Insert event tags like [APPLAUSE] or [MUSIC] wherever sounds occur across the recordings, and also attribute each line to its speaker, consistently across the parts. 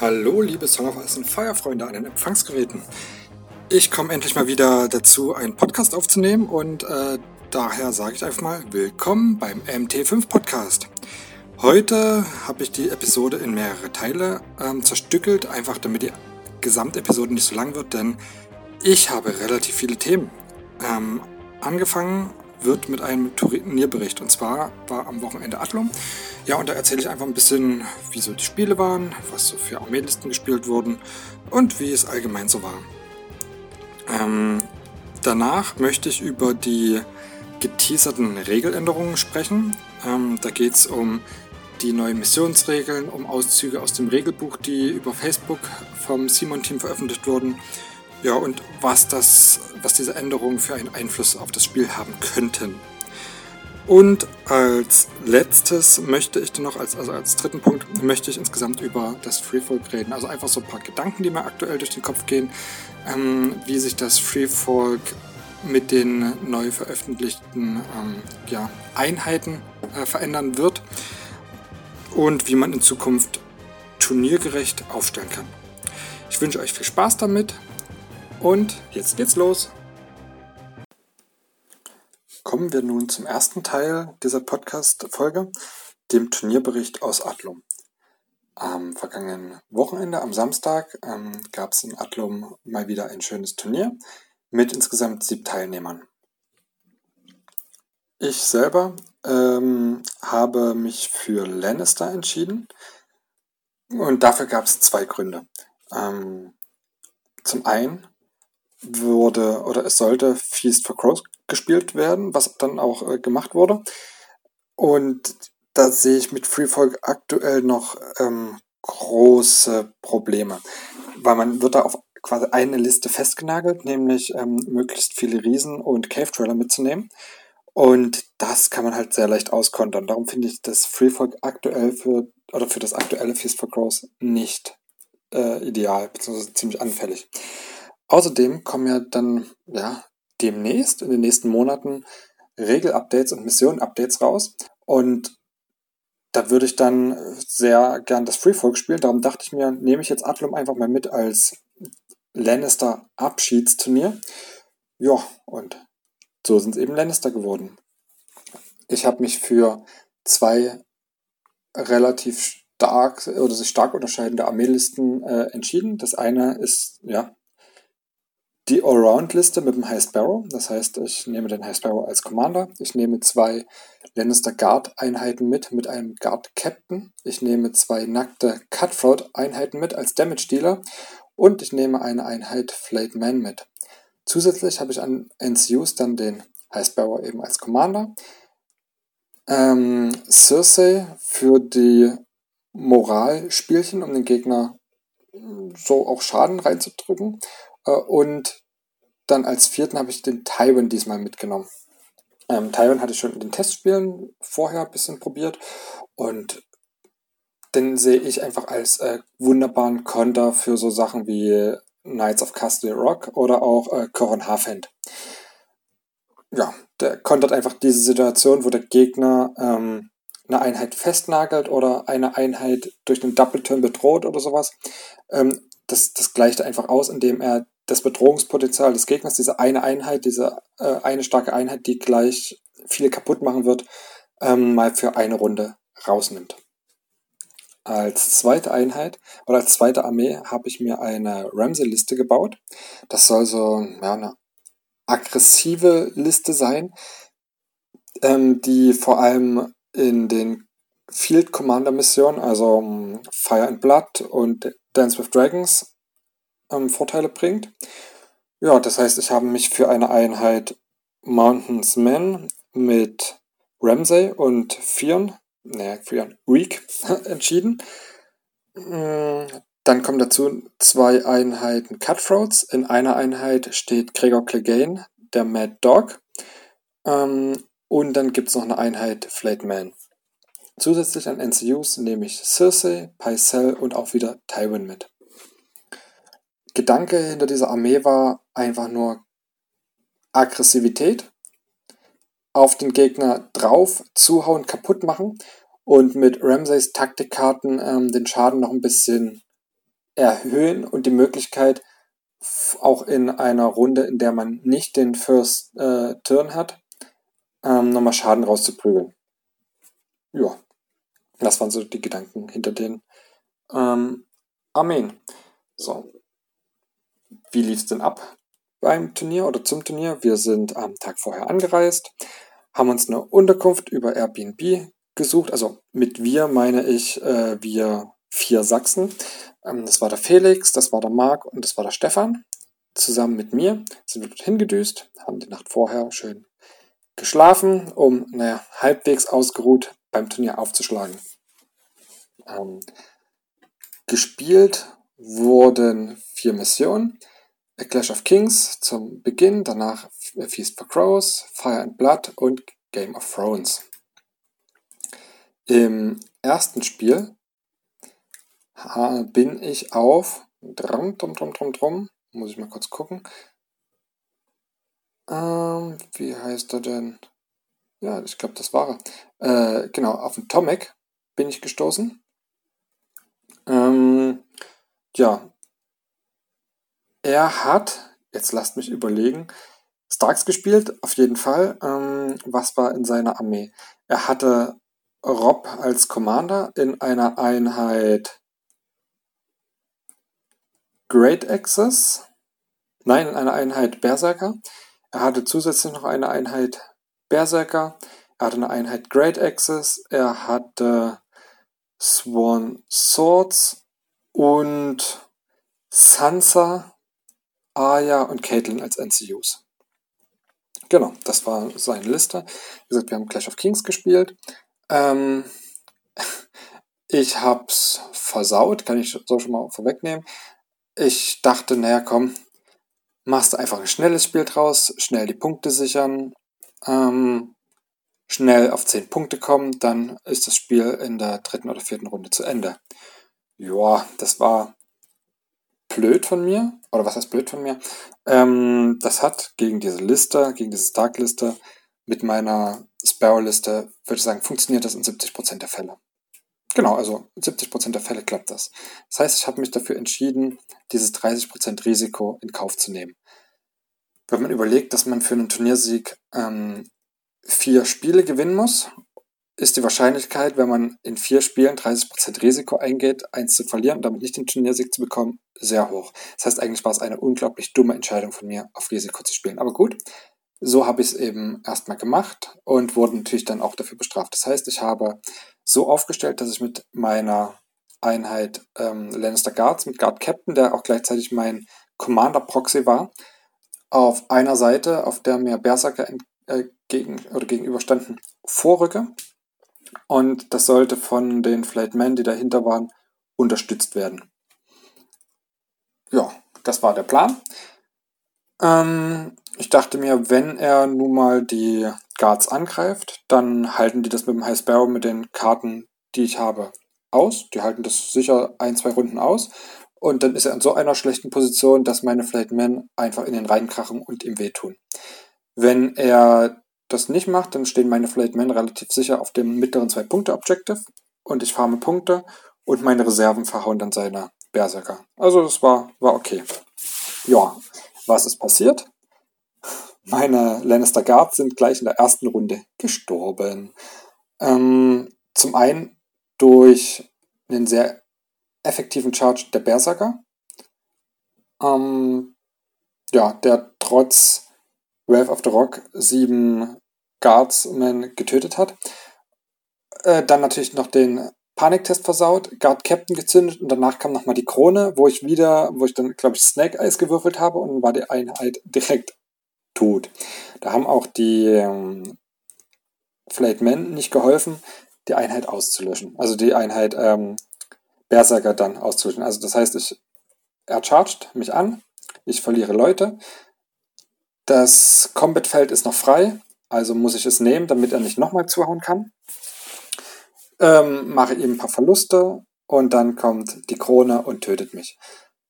Speaker 1: Hallo, liebe Song of Ice und Feuerfreunde an den Empfangsgeräten. Ich komme endlich mal wieder dazu, einen Podcast aufzunehmen und äh, daher sage ich einfach mal Willkommen beim MT5 Podcast. Heute habe ich die Episode in mehrere Teile ähm, zerstückelt, einfach damit die Gesamtepisode nicht so lang wird, denn ich habe relativ viele Themen. Ähm, angefangen wird mit einem Turnierbericht. Und zwar war am Wochenende Atlum. Ja, und da erzähle ich einfach ein bisschen, wie so die Spiele waren, was so für Armeelisten gespielt wurden und wie es allgemein so war. Ähm, danach möchte ich über die geteaserten Regeländerungen sprechen. Ähm, da geht es um die neuen Missionsregeln, um Auszüge aus dem Regelbuch, die über Facebook vom Simon-Team veröffentlicht wurden ja, und was, das, was diese Änderungen für einen Einfluss auf das Spiel haben könnten. Und als letztes möchte ich dann noch, als, also als dritten Punkt, möchte ich insgesamt über das Freefolk reden. Also einfach so ein paar Gedanken, die mir aktuell durch den Kopf gehen, ähm, wie sich das Freefolk mit den neu veröffentlichten ähm, ja, Einheiten äh, verändern wird und wie man in Zukunft turniergerecht aufstellen kann. Ich wünsche euch viel Spaß damit und jetzt geht's los. Kommen wir nun zum ersten Teil dieser Podcast-Folge, dem Turnierbericht aus Atlum. Am vergangenen Wochenende, am Samstag, ähm, gab es in Atlum mal wieder ein schönes Turnier mit insgesamt sieben Teilnehmern. Ich selber ähm, habe mich für Lannister entschieden und dafür gab es zwei Gründe. Ähm, zum einen wurde oder es sollte Feast for Crows gespielt werden, was dann auch äh, gemacht wurde. Und da sehe ich mit Freefolk aktuell noch ähm, große Probleme, weil man wird da auf quasi eine Liste festgenagelt, nämlich ähm, möglichst viele Riesen und Cave Trailer mitzunehmen. Und das kann man halt sehr leicht auskontern. Darum finde ich das Freefolk aktuell für oder für das aktuelle Feast for Crows nicht äh, ideal, beziehungsweise ziemlich anfällig. Außerdem kommen ja dann ja demnächst, in den nächsten Monaten, Regel-Updates und Mission-Updates raus. Und da würde ich dann sehr gern das Freefolk spielen. Darum dachte ich mir, nehme ich jetzt Atlum einfach mal mit als Lannister-Abschiedsturnier. Ja, und so sind es eben Lannister geworden. Ich habe mich für zwei relativ stark oder sich stark unterscheidende Armeelisten äh, entschieden. Das eine ist ja die Allround-Liste mit dem High Sparrow. Das heißt, ich nehme den High Sparrow als Commander. Ich nehme zwei Lannister Guard-Einheiten mit, mit einem Guard-Captain. Ich nehme zwei nackte Cutthroat-Einheiten mit als Damage-Dealer. Und ich nehme eine Einheit Flayed Man mit. Zusätzlich habe ich an NCUs dann den High Sparrow eben als Commander. Ähm, Cersei für die Moralspielchen, um den Gegner so auch Schaden reinzudrücken. Äh, und dann als vierten habe ich den Tywin diesmal mitgenommen. Ähm, Tywin hatte ich schon in den Testspielen vorher ein bisschen probiert und den sehe ich einfach als äh, wunderbaren Konter für so Sachen wie Knights of Castle Rock oder auch äh, Coron Harfend. Ja, der kontert einfach diese Situation, wo der Gegner ähm, eine Einheit festnagelt oder eine Einheit durch einen Double Turn bedroht oder sowas. Ähm, das, das gleicht einfach aus, indem er das Bedrohungspotenzial des Gegners, diese eine Einheit, diese äh, eine starke Einheit, die gleich viel kaputt machen wird, ähm, mal für eine Runde rausnimmt. Als zweite Einheit oder als zweite Armee habe ich mir eine Ramsey-Liste gebaut. Das soll so ja, eine aggressive Liste sein, ähm, die vor allem in den Field Commander Missionen, also um, Fire and Blood und Dance with Dragons, ähm, Vorteile bringt. Ja, das heißt, ich habe mich für eine Einheit Mountains Men mit Ramsey und Fion, naja, Fion, Reek [LAUGHS] entschieden. Mm, dann kommen dazu zwei Einheiten Cutthroats. In einer Einheit steht Gregor Clegane, der Mad Dog. Ähm, und dann gibt es noch eine Einheit Flayed Man. Zusätzlich an NCUs nehme ich Cersei, Pycelle und auch wieder Tywin mit. Gedanke hinter dieser Armee war einfach nur Aggressivität, auf den Gegner drauf, zuhauen, kaputt machen und mit Ramsays Taktikkarten ähm, den Schaden noch ein bisschen erhöhen und die Möglichkeit, auch in einer Runde, in der man nicht den First äh, Turn hat, ähm, nochmal Schaden rauszuprügeln. Ja, das waren so die Gedanken hinter den ähm, Armeen. So, wie lief es denn ab beim Turnier oder zum Turnier? Wir sind am Tag vorher angereist, haben uns eine Unterkunft über Airbnb gesucht. Also mit wir meine ich äh, wir vier Sachsen. Ähm, das war der Felix, das war der Marc und das war der Stefan. Zusammen mit mir sind wir dorthin gedüst, haben die Nacht vorher schön geschlafen, um naja, halbwegs ausgeruht beim Turnier aufzuschlagen. Ähm, gespielt wurden vier Missionen. A Clash of Kings zum Beginn, danach Feast for Crows, Fire and Blood und Game of Thrones. Im ersten Spiel bin ich auf drum, drum, drum, drum, drum, muss ich mal kurz gucken. Ähm, wie heißt er denn? Ja, ich glaube, das war er. Äh, genau, auf den Tomek bin ich gestoßen. Ähm, ja, er hat, jetzt lasst mich überlegen, Starks gespielt, auf jeden Fall. Ähm, was war in seiner Armee? Er hatte Rob als Commander in einer Einheit Great Axis. Nein, in einer Einheit Berserker. Er hatte zusätzlich noch eine Einheit Berserker. Er hatte eine Einheit Great Axis. Er hatte Swan Swords und Sansa Aya und Caitlyn als NCUs. Genau, das war seine Liste. Wie gesagt, wir haben Clash of Kings gespielt. Ähm, ich hab's versaut, kann ich so schon mal vorwegnehmen. Ich dachte, naja, komm, machst einfach ein schnelles Spiel draus, schnell die Punkte sichern, ähm, schnell auf 10 Punkte kommen, dann ist das Spiel in der dritten oder vierten Runde zu Ende. Ja, das war blöd von mir, oder was heißt blöd von mir? Ähm, das hat gegen diese Liste, gegen diese Stark-Liste mit meiner Sparrow-Liste, würde ich sagen, funktioniert das in 70% der Fälle. Genau, also in 70% der Fälle klappt das. Das heißt, ich habe mich dafür entschieden, dieses 30% Risiko in Kauf zu nehmen. Wenn man überlegt, dass man für einen Turniersieg ähm, vier Spiele gewinnen muss ist die Wahrscheinlichkeit, wenn man in vier Spielen 30% Risiko eingeht, eins zu verlieren und damit nicht den Turniersieg zu bekommen, sehr hoch. Das heißt, eigentlich war es eine unglaublich dumme Entscheidung von mir, auf Risiko zu spielen. Aber gut, so habe ich es eben erstmal gemacht und wurde natürlich dann auch dafür bestraft. Das heißt, ich habe so aufgestellt, dass ich mit meiner Einheit ähm, Lannister Guards, mit Guard Captain, der auch gleichzeitig mein Commander Proxy war, auf einer Seite, auf der mir Berserker äh, oder gegenüberstanden, vorrücke und das sollte von den Flightmen, die dahinter waren, unterstützt werden. Ja, das war der Plan. Ähm, ich dachte mir, wenn er nun mal die Guards angreift, dann halten die das mit dem High Sparrow mit den Karten, die ich habe, aus. Die halten das sicher ein, zwei Runden aus. Und dann ist er in so einer schlechten Position, dass meine Flightmen einfach in den reinkrachen und ihm wehtun. Wenn er das nicht macht, dann stehen meine Flayed Men relativ sicher auf dem mittleren Zwei-Punkte-Objective und ich farme Punkte und meine Reserven verhauen dann seine Berserker. Also das war, war okay. Ja, was ist passiert? [LAUGHS] Meine Lannister Guards sind gleich in der ersten Runde gestorben. Ähm, zum einen durch einen sehr effektiven Charge der Berserker. Ähm, ja, der trotz Wrath of the Rock sieben Guardsmen getötet hat. Äh, dann natürlich noch den Paniktest versaut, Guard Captain gezündet und danach kam nochmal die Krone, wo ich wieder, wo ich dann, glaube ich, Snake Eyes gewürfelt habe und war die Einheit direkt tot. Da haben auch die ähm, Flayed Men nicht geholfen, die Einheit auszulöschen. Also die Einheit ähm, Berserker dann auszulöschen. Also das heißt, ich, er charged mich an, ich verliere Leute. Das Combat-Feld ist noch frei. Also muss ich es nehmen, damit er nicht nochmal zuhauen kann. Ähm, mache ihm ein paar Verluste und dann kommt die Krone und tötet mich.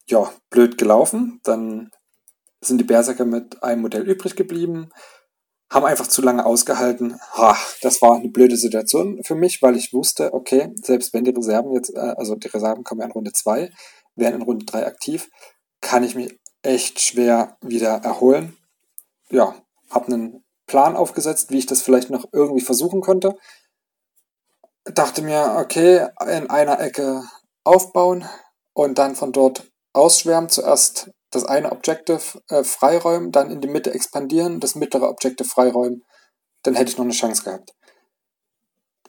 Speaker 1: Ja, blöd gelaufen. Dann sind die Berserker mit einem Modell übrig geblieben, haben einfach zu lange ausgehalten. Ha, das war eine blöde Situation für mich, weil ich wusste, okay, selbst wenn die Reserven jetzt, äh, also die Reserven kommen ja in Runde 2, wären in Runde 3 aktiv, kann ich mich echt schwer wieder erholen. Ja, habe einen Plan aufgesetzt, wie ich das vielleicht noch irgendwie versuchen konnte. Dachte mir, okay, in einer Ecke aufbauen und dann von dort ausschwärmen. Zuerst das eine Objective äh, freiräumen, dann in die Mitte expandieren, das mittlere Objective freiräumen. Dann hätte ich noch eine Chance gehabt.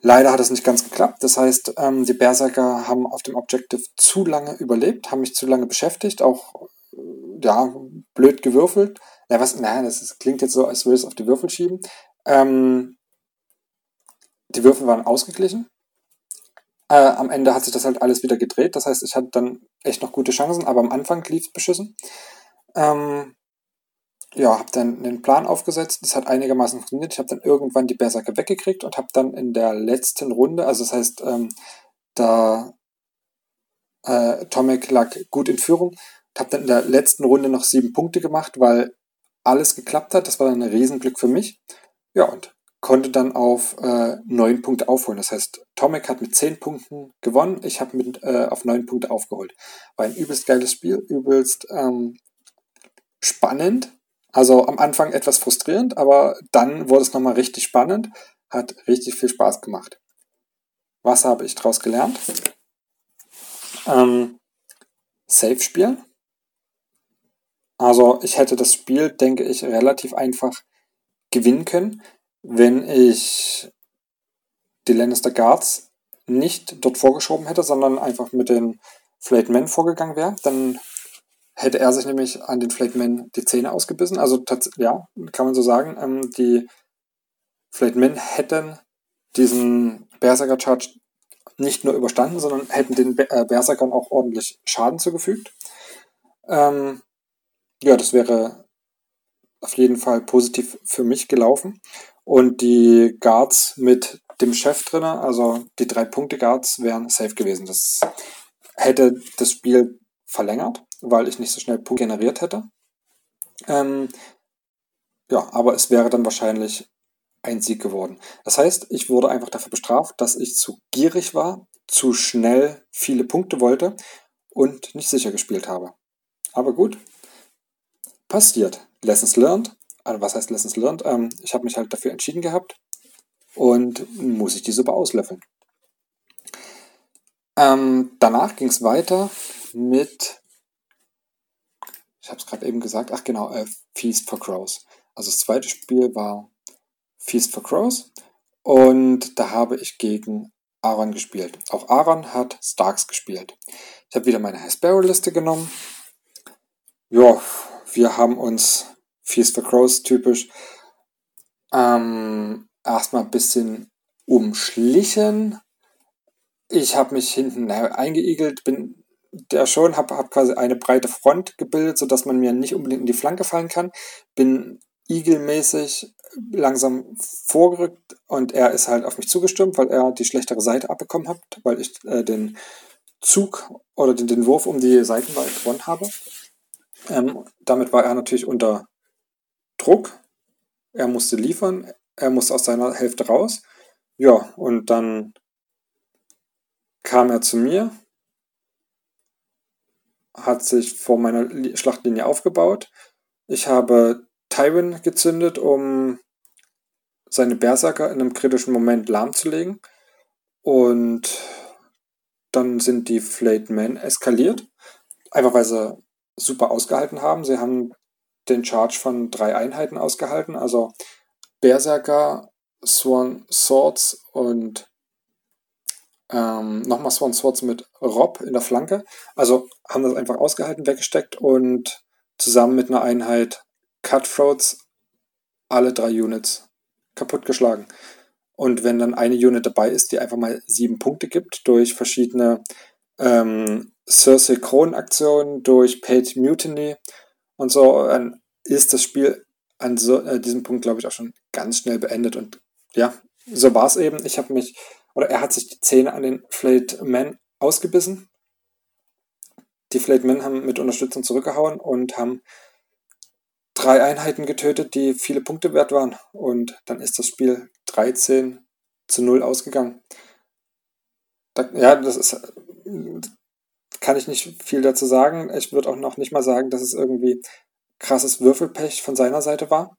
Speaker 1: Leider hat es nicht ganz geklappt. Das heißt, ähm, die Berserker haben auf dem Objective zu lange überlebt, haben mich zu lange beschäftigt, auch äh, ja, blöd gewürfelt. Ja, was, nein, das ist, klingt jetzt so, als würde es auf die Würfel schieben. Ähm, die Würfel waren ausgeglichen. Äh, am Ende hat sich das halt alles wieder gedreht. Das heißt, ich hatte dann echt noch gute Chancen, aber am Anfang lief es beschissen. Ähm, ja, habe dann einen Plan aufgesetzt. Das hat einigermaßen funktioniert. Ich habe dann irgendwann die Berserker weggekriegt und habe dann in der letzten Runde, also das heißt, ähm, da äh, Tomek lag gut in Führung, habe dann in der letzten Runde noch sieben Punkte gemacht, weil alles geklappt hat. Das war ein Riesenglück für mich. Ja, und konnte dann auf äh, neun Punkte aufholen. Das heißt, Tomek hat mit zehn Punkten gewonnen. Ich habe mit äh, auf neun Punkte aufgeholt. War ein übelst geiles Spiel, übelst ähm, spannend. Also am Anfang etwas frustrierend, aber dann wurde es nochmal richtig spannend, hat richtig viel Spaß gemacht. Was habe ich daraus gelernt? Ähm, Safe spielen. Also ich hätte das Spiel, denke ich, relativ einfach gewinnen können, wenn ich die Lannister Guards nicht dort vorgeschoben hätte, sondern einfach mit den Flayed Men vorgegangen wäre. Dann hätte er sich nämlich an den Flagman die Zähne ausgebissen. Also ja, kann man so sagen. Ähm, die Flagmen hätten diesen Berserker Charge nicht nur überstanden, sondern hätten den äh, Berserkern auch ordentlich Schaden zugefügt. Ähm, ja, das wäre auf jeden Fall positiv für mich gelaufen. Und die Guards mit dem Chef drin, also die drei Punkte Guards, wären safe gewesen. Das hätte das Spiel verlängert weil ich nicht so schnell Punkte generiert hätte. Ähm, ja, aber es wäre dann wahrscheinlich ein Sieg geworden. Das heißt, ich wurde einfach dafür bestraft, dass ich zu gierig war, zu schnell viele Punkte wollte und nicht sicher gespielt habe. Aber gut, passiert. Lessons learned. Also was heißt Lessons learned? Ähm, ich habe mich halt dafür entschieden gehabt und muss ich die Suppe auslöffeln. Ähm, danach ging es weiter mit ich habe es gerade eben gesagt, ach genau, äh, Feast for Crows. Also das zweite Spiel war Feast for Crows und da habe ich gegen Aaron gespielt. Auch Aaron hat Starks gespielt. Ich habe wieder meine Hesperor-Liste genommen. Ja, wir haben uns Feast for Crows typisch ähm, erstmal ein bisschen umschlichen. Ich habe mich hinten eingeigelt, bin der schon, habe hab quasi eine breite Front gebildet, sodass man mir nicht unbedingt in die Flanke fallen kann. Bin igelmäßig langsam vorgerückt und er ist halt auf mich zugestürmt, weil er die schlechtere Seite abbekommen hat, weil ich äh, den Zug oder den, den Wurf um die Seitenwahl gewonnen habe. Ähm, damit war er natürlich unter Druck. Er musste liefern, er musste aus seiner Hälfte raus. Ja, und dann kam er zu mir, hat sich vor meiner Schlachtlinie aufgebaut. Ich habe Tywin gezündet, um seine Berserker in einem kritischen Moment lahmzulegen. Und dann sind die Flayed Men eskaliert. Einfach weil sie super ausgehalten haben. Sie haben den Charge von drei Einheiten ausgehalten. Also Berserker, Swan Swords und ähm, nochmal Swan Swords mit Rob in der Flanke. Also haben das einfach ausgehalten, weggesteckt und zusammen mit einer Einheit Cutthroats alle drei Units kaputtgeschlagen. Und wenn dann eine Unit dabei ist, die einfach mal sieben Punkte gibt durch verschiedene ähm, Cersei Kron-Aktionen, durch Paid Mutiny und so, dann ist das Spiel an so, äh, diesem Punkt, glaube ich, auch schon ganz schnell beendet. Und ja, so war es eben. Ich habe mich oder er hat sich die Zähne an den Flayed Men ausgebissen. Die Flayed Men haben mit Unterstützung zurückgehauen und haben drei Einheiten getötet, die viele Punkte wert waren. Und dann ist das Spiel 13 zu 0 ausgegangen. Da, ja, das ist kann ich nicht viel dazu sagen. Ich würde auch noch nicht mal sagen, dass es irgendwie krasses Würfelpech von seiner Seite war.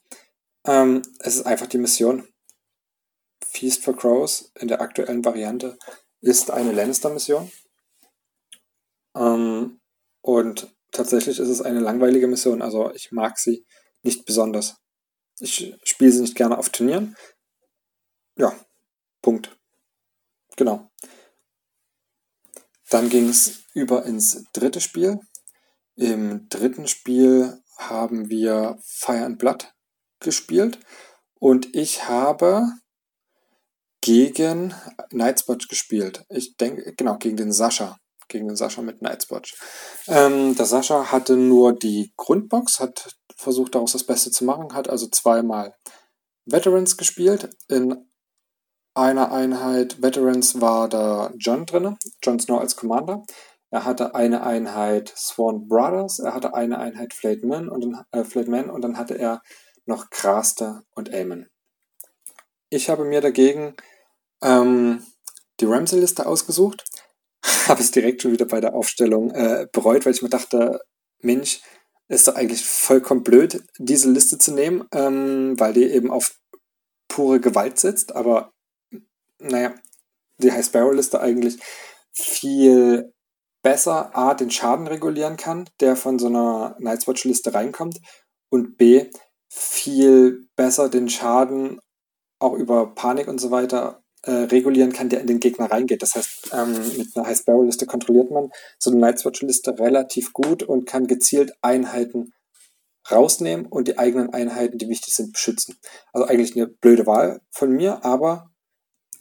Speaker 1: Ähm, es ist einfach die Mission. Feast for Crows in der aktuellen Variante ist eine Lannister-Mission. Ähm, und tatsächlich ist es eine langweilige Mission. Also ich mag sie nicht besonders. Ich spiele sie nicht gerne auf Turnieren. Ja, Punkt. Genau. Dann ging es über ins dritte Spiel. Im dritten Spiel haben wir Fire and Blood gespielt und ich habe gegen Nightspot gespielt. Ich denke, genau, gegen den Sascha. Gegen den Sascha mit Nightspot. Ähm, der Sascha hatte nur die Grundbox, hat versucht daraus das Beste zu machen, hat also zweimal Veterans gespielt. In einer Einheit Veterans war da John drin, John Snow als Commander. Er hatte eine Einheit Sworn Brothers, er hatte eine Einheit Flayed Man und dann, äh, und dann hatte er noch Craster und Aemon. Ich habe mir dagegen ähm, die Ramsey-Liste ausgesucht, [LAUGHS] habe es direkt schon wieder bei der Aufstellung äh, bereut, weil ich mir dachte, Mensch, ist doch eigentlich vollkommen blöd, diese Liste zu nehmen, ähm, weil die eben auf pure Gewalt setzt, aber naja, die High Sparrow-Liste eigentlich viel besser A, den Schaden regulieren kann, der von so einer Night's Watch-Liste reinkommt und B, viel besser den Schaden auch über Panik und so weiter äh, regulieren kann, der in den Gegner reingeht. Das heißt, ähm, mit einer High Sparrow-Liste kontrolliert man so eine Night's Watch-Liste relativ gut und kann gezielt Einheiten rausnehmen und die eigenen Einheiten, die wichtig sind, beschützen. Also eigentlich eine blöde Wahl von mir, aber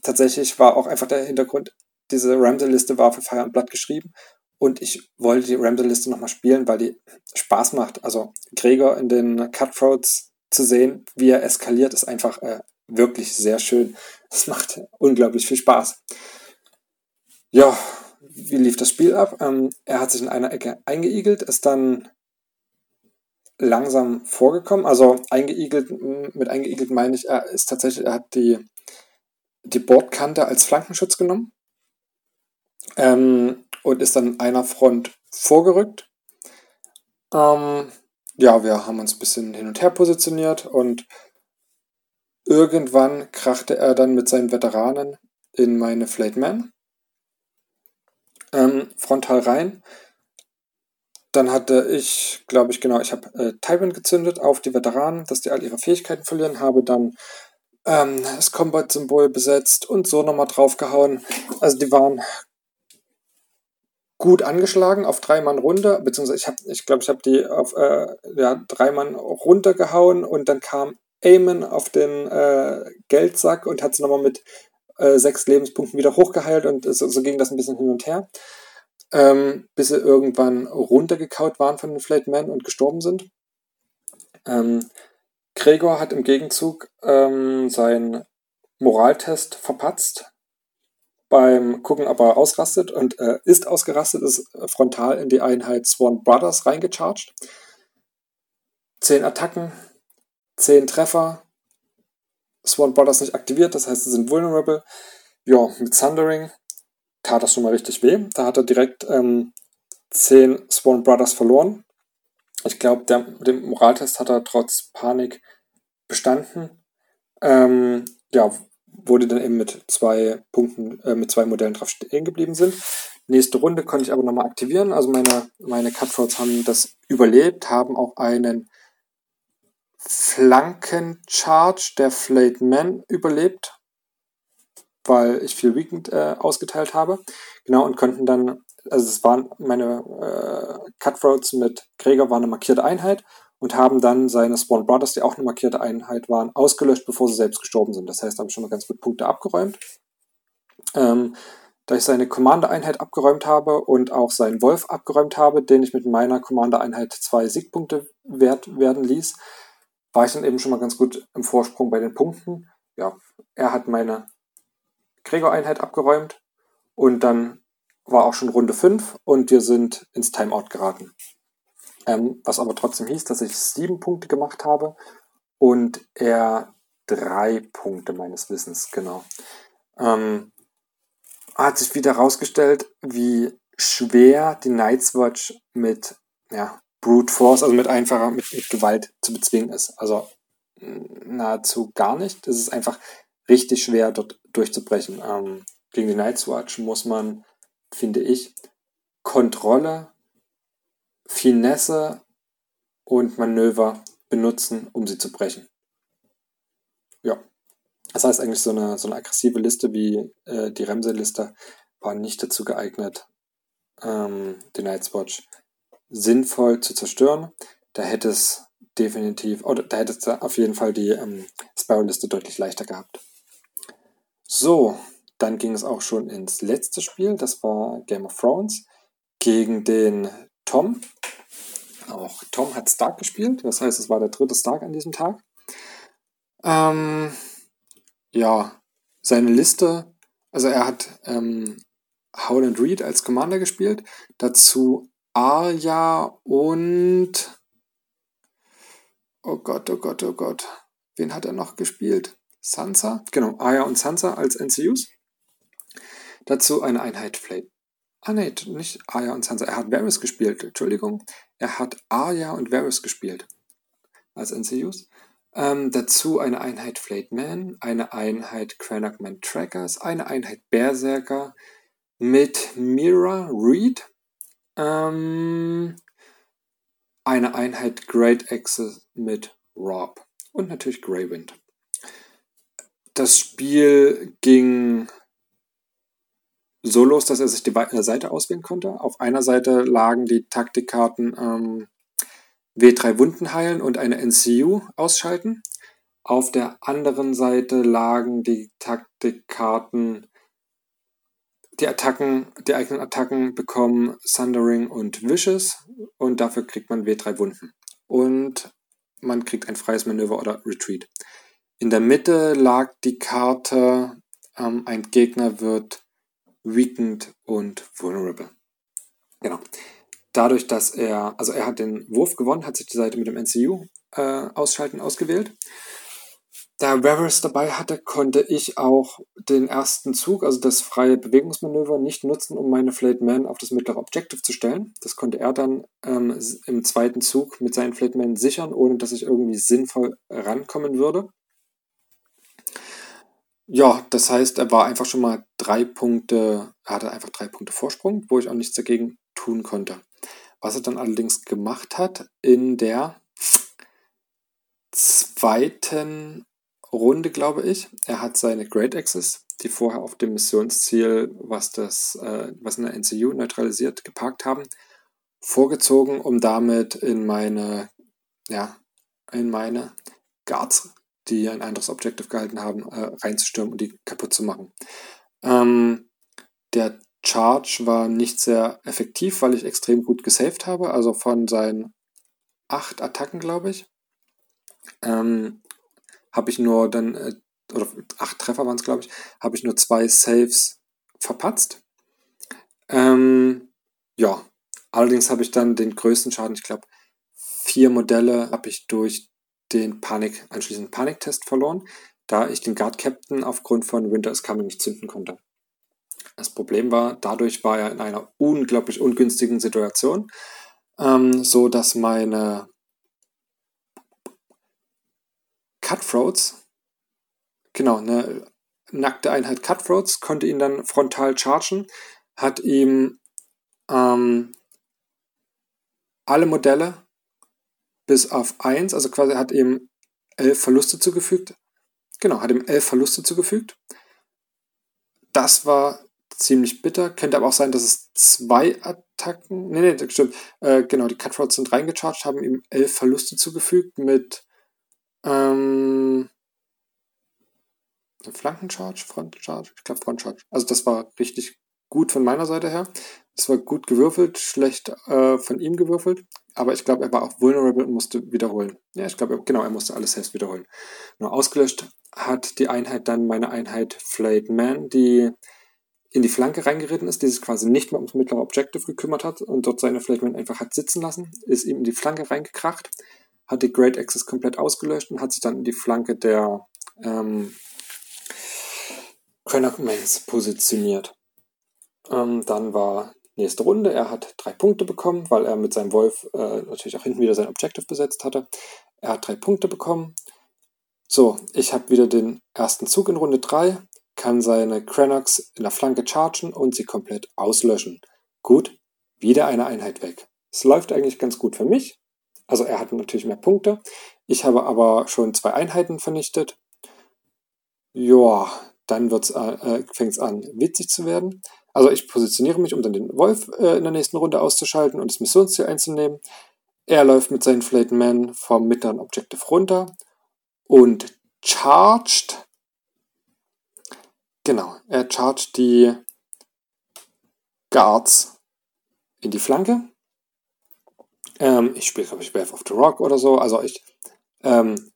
Speaker 1: tatsächlich war auch einfach der Hintergrund, diese Ramsey-Liste war für Fire and Blood geschrieben und ich wollte die Ramsey-Liste nochmal spielen, weil die Spaß macht. Also Gregor in den Cutthroats zu sehen, wie er eskaliert, ist einfach äh, wirklich sehr schön. Es macht unglaublich viel Spaß. Ja, wie lief das Spiel ab? Ähm, er hat sich in einer Ecke eingeigelt, ist dann langsam vorgekommen. Also eingeigelt, mit eingeigelt meine ich, er ist tatsächlich, er hat die die Bordkante als Flankenschutz genommen ähm, und ist dann einer Front vorgerückt. Ähm, ja, wir haben uns ein bisschen hin und her positioniert und irgendwann krachte er dann mit seinen Veteranen in meine Flayed Man ähm, frontal rein. Dann hatte ich, glaube ich, genau, ich habe äh, Tywin gezündet auf die Veteranen, dass die all ihre Fähigkeiten verlieren, habe dann ähm, das Combat-Symbol besetzt und so nochmal draufgehauen. Also die waren gut angeschlagen auf drei Mann runter, beziehungsweise ich habe, ich glaube, ich habe die auf äh, ja, drei Mann runtergehauen und dann kam Eamon auf den äh, Geldsack und hat sie nochmal mit äh, sechs Lebenspunkten wieder hochgeheilt und so, so, ging das ein bisschen hin und her, ähm, bis sie irgendwann runtergekaut waren von den Flayed Men und gestorben sind. Ähm, Gregor hat im Gegenzug ähm, seinen Moraltest verpatzt. Beim Gucken, ob er ausrastet und äh, ist ausgerastet, ist frontal in die Einheit Swan Brothers reingecharged. Zehn Attacken, zehn Treffer. Swan Brothers nicht aktiviert, das heißt, sie sind vulnerable. Ja, mit Thundering tat das schon mal richtig weh. Da hat er direkt ähm, zehn Swan Brothers verloren. Ich glaube, den Moraltest hat er trotz Panik bestanden. Ähm, ja, wurde dann eben mit zwei Punkten, äh, mit zwei Modellen drauf stehen geblieben sind. Nächste Runde konnte ich aber nochmal aktivieren. Also meine, meine Cutthroats haben das überlebt, haben auch einen Flankencharge der Flayed Man überlebt, weil ich viel Weekend äh, ausgeteilt habe. Genau, und konnten dann also es waren meine äh, Cutthroats mit Gregor war eine markierte Einheit und haben dann seine Spawn Brothers, die auch eine markierte Einheit waren, ausgelöscht, bevor sie selbst gestorben sind. Das heißt, da habe schon mal ganz gut Punkte abgeräumt. Ähm, da ich seine Commander-Einheit abgeräumt habe und auch seinen Wolf abgeräumt habe, den ich mit meiner Commander-Einheit zwei Siegpunkte wert werden ließ, war ich dann eben schon mal ganz gut im Vorsprung bei den Punkten. Ja, er hat meine Gregor-Einheit abgeräumt und dann war auch schon Runde 5 und wir sind ins Timeout geraten. Ähm, was aber trotzdem hieß, dass ich sieben Punkte gemacht habe und er drei Punkte meines Wissens, genau. Ähm, hat sich wieder herausgestellt, wie schwer die Night's Watch mit ja, Brute Force, also mit einfacher, mit, mit Gewalt zu bezwingen ist. Also nahezu gar nicht. Es ist einfach richtig schwer, dort durchzubrechen. Ähm, gegen die Night's Watch muss man, finde ich, Kontrolle, Finesse und Manöver benutzen, um sie zu brechen. Ja. Das heißt eigentlich so eine, so eine aggressive Liste wie äh, die Remse-Liste war nicht dazu geeignet, ähm, die Night's Watch sinnvoll zu zerstören. Da hätte es definitiv, oder da hätte es auf jeden Fall die ähm, Sparrow-Liste deutlich leichter gehabt. So, dann ging es auch schon ins letzte Spiel. Das war Game of Thrones gegen den Tom. Auch Tom hat Stark gespielt. Das heißt, es war der dritte Stark an diesem Tag. Ähm, ja, seine Liste, also er hat ähm, Howland Reed als Commander gespielt. Dazu Arya und oh Gott, oh Gott, oh Gott. Wen hat er noch gespielt? Sansa? Genau, Arya und Sansa als NCUs. Dazu eine Einheit Flame. Ah nee, nicht Arya und Sansa. Er hat Varys gespielt, Entschuldigung. Er hat Arya und Varys gespielt als NCUs. Ähm, dazu eine Einheit Flayed Man, eine Einheit Cranachman Trackers, eine Einheit Berserker mit Mira Reed, ähm, eine Einheit Great Axis mit Rob und natürlich Greywind. Das Spiel ging so los, dass er sich die äh, Seite auswählen konnte. Auf einer Seite lagen die Taktikkarten ähm, W3 Wunden heilen und eine NCU ausschalten. Auf der anderen Seite lagen die Taktikkarten, die Attacken, die eigenen Attacken bekommen Thundering und Vicious und dafür kriegt man W3 Wunden. Und man kriegt ein freies Manöver oder Retreat. In der Mitte lag die Karte, ähm, ein Gegner wird weakened und vulnerable. Genau dadurch, dass er, also er hat den Wurf gewonnen, hat sich die Seite mit dem NCU äh, ausschalten ausgewählt. Da Varys dabei hatte, konnte ich auch den ersten Zug, also das freie Bewegungsmanöver, nicht nutzen, um meine Flayed Man auf das mittlere Objective zu stellen. Das konnte er dann ähm, im zweiten Zug mit seinen Flayed Man sichern, ohne dass ich irgendwie sinnvoll rankommen würde. Ja, das heißt, er war einfach schon mal drei Punkte, er hatte einfach drei Punkte Vorsprung, wo ich auch nichts dagegen tun konnte. Was er dann allerdings gemacht hat in der zweiten Runde, glaube ich, er hat seine Great Axis, die vorher auf dem Missionsziel, was das, äh, was in der NCU neutralisiert, geparkt haben, vorgezogen, um damit in meine, ja, in meine Guards, die ein anderes Objective gehalten haben, äh, reinzustürmen und die kaputt zu machen. Ähm, der Charge war nicht sehr effektiv, weil ich extrem gut gesaved habe. Also von seinen acht Attacken, glaube ich, ähm, habe ich nur dann, äh, oder acht Treffer waren es, glaube ich, habe ich nur zwei Saves verpatzt. Ähm, ja, allerdings habe ich dann den größten Schaden, ich glaube, vier Modelle habe ich durch den Panik, anschließend Paniktest verloren, da ich den Guard Captain aufgrund von Winter is Coming nicht zünden konnte. Das Problem war, dadurch war er in einer unglaublich ungünstigen Situation, ähm, so dass meine Cutthroats, genau, eine nackte Einheit Cutthroats, konnte ihn dann frontal chargen, hat ihm ähm, alle Modelle bis auf 1, also quasi hat ihm elf Verluste zugefügt. Genau, hat ihm elf Verluste zugefügt. Das war ziemlich bitter. Könnte aber auch sein, dass es zwei Attacken. Nee, nee, das stimmt. Äh, genau, die Cutthroats sind reingecharged, haben ihm elf Verluste zugefügt mit ähm, Flankencharge, Frontcharge, ich glaube Frontcharge. Also das war richtig gut von meiner Seite her. Es war gut gewürfelt, schlecht äh, von ihm gewürfelt, aber ich glaube, er war auch vulnerable und musste wiederholen. Ja, ich glaube, genau, er musste alles selbst wiederholen. Nur ausgelöscht hat die Einheit dann meine Einheit Flayed Man, die in die Flanke reingeritten ist, die sich quasi nicht mehr ums mittlere Objective gekümmert hat und dort seine Flashman einfach hat sitzen lassen, ist ihm in die Flanke reingekracht, hat die Great Axis komplett ausgelöscht und hat sich dann in die Flanke der ähm, Cranach Mains positioniert. Ähm, dann war nächste Runde. Er hat drei Punkte bekommen, weil er mit seinem Wolf äh, natürlich auch hinten wieder sein Objective besetzt hatte. Er hat drei Punkte bekommen. So, ich habe wieder den ersten Zug in Runde 3, kann seine Cranox in der Flanke chargen und sie komplett auslöschen. Gut, wieder eine Einheit weg. Es läuft eigentlich ganz gut für mich. Also er hat natürlich mehr Punkte. Ich habe aber schon zwei Einheiten vernichtet. Ja, dann äh, äh fängt es an, witzig zu werden. Also ich positioniere mich, um dann den Wolf äh, in der nächsten Runde auszuschalten und das Missionsziel einzunehmen. Er läuft mit seinen Flayed Man vom mittleren Objective runter und charged. Genau, er charged die Guards in die Flanke. Ähm, ich spiele, glaube ich, Wave of the Rock oder so. Also ich ähm,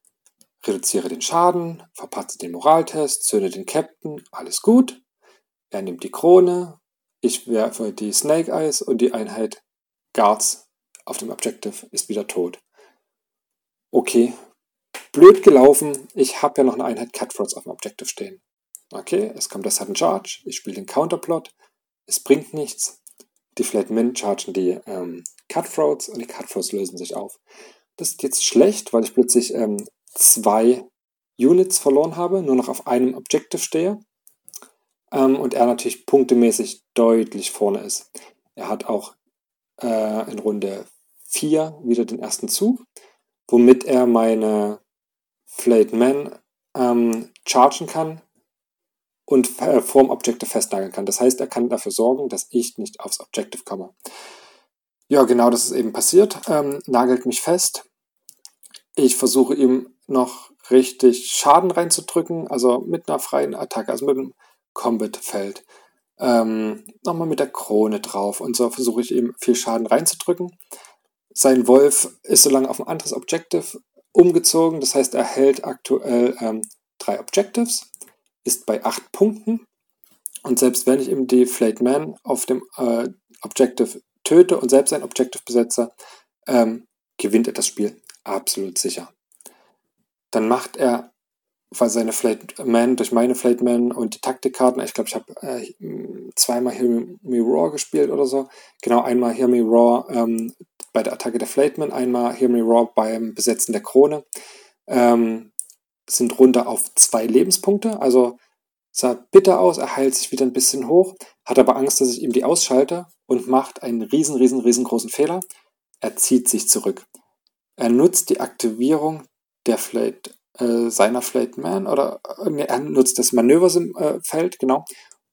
Speaker 1: reduziere den Schaden, verpatze den Moraltest, zünde den Captain, alles gut. Er nimmt die Krone, ich werfe die Snake Eyes und die Einheit Guards auf dem Objective ist wieder tot. Okay, blöd gelaufen. Ich habe ja noch eine Einheit Cutthroats auf dem Objective stehen. Okay, es kommt der Sudden Charge. Ich spiele den Counterplot. Es bringt nichts. Die Flat Min chargen die ähm, Cutthroats und die Cutthroats lösen sich auf. Das ist jetzt schlecht, weil ich plötzlich ähm, zwei Units verloren habe, nur noch auf einem Objective stehe ähm, und er natürlich punktemäßig deutlich vorne ist. Er hat auch äh, in Runde 4 wieder den ersten Zug, womit er meine Flayed Man ähm, chargen kann und äh, vorm Objective festnageln kann. Das heißt, er kann dafür sorgen, dass ich nicht aufs Objective komme. Ja, genau das ist eben passiert. Ähm, nagelt mich fest. Ich versuche ihm noch richtig Schaden reinzudrücken, also mit einer freien Attacke, also mit einem Combat-Feld. Ähm, nochmal mit der Krone drauf und so versuche ich ihm viel Schaden reinzudrücken. Sein Wolf ist so lange auf ein anderes Objective umgezogen, das heißt, er hält aktuell ähm, drei Objectives, ist bei acht Punkten und selbst wenn ich ihm die Flayed Man auf dem äh, Objective töte und selbst ein Objective besetze, ähm, gewinnt er das Spiel absolut sicher. Dann macht er weil seine Flight Man durch meine Flight Man und die Taktikkarten, ich glaube, ich habe äh, zweimal Hear Me Raw gespielt oder so. Genau, einmal Hear Me Raw ähm, bei der Attacke der Flightman, einmal Hear Me Raw beim Besetzen der Krone. Ähm, sind runter auf zwei Lebenspunkte, also sah bitter aus, er heilt sich wieder ein bisschen hoch, hat aber Angst, dass ich ihm die ausschalte und macht einen riesen, riesen, riesengroßen Fehler. Er zieht sich zurück. Er nutzt die Aktivierung der Flight äh, seiner Flayed Man oder äh, er nutzt das Manöverfeld, äh, genau,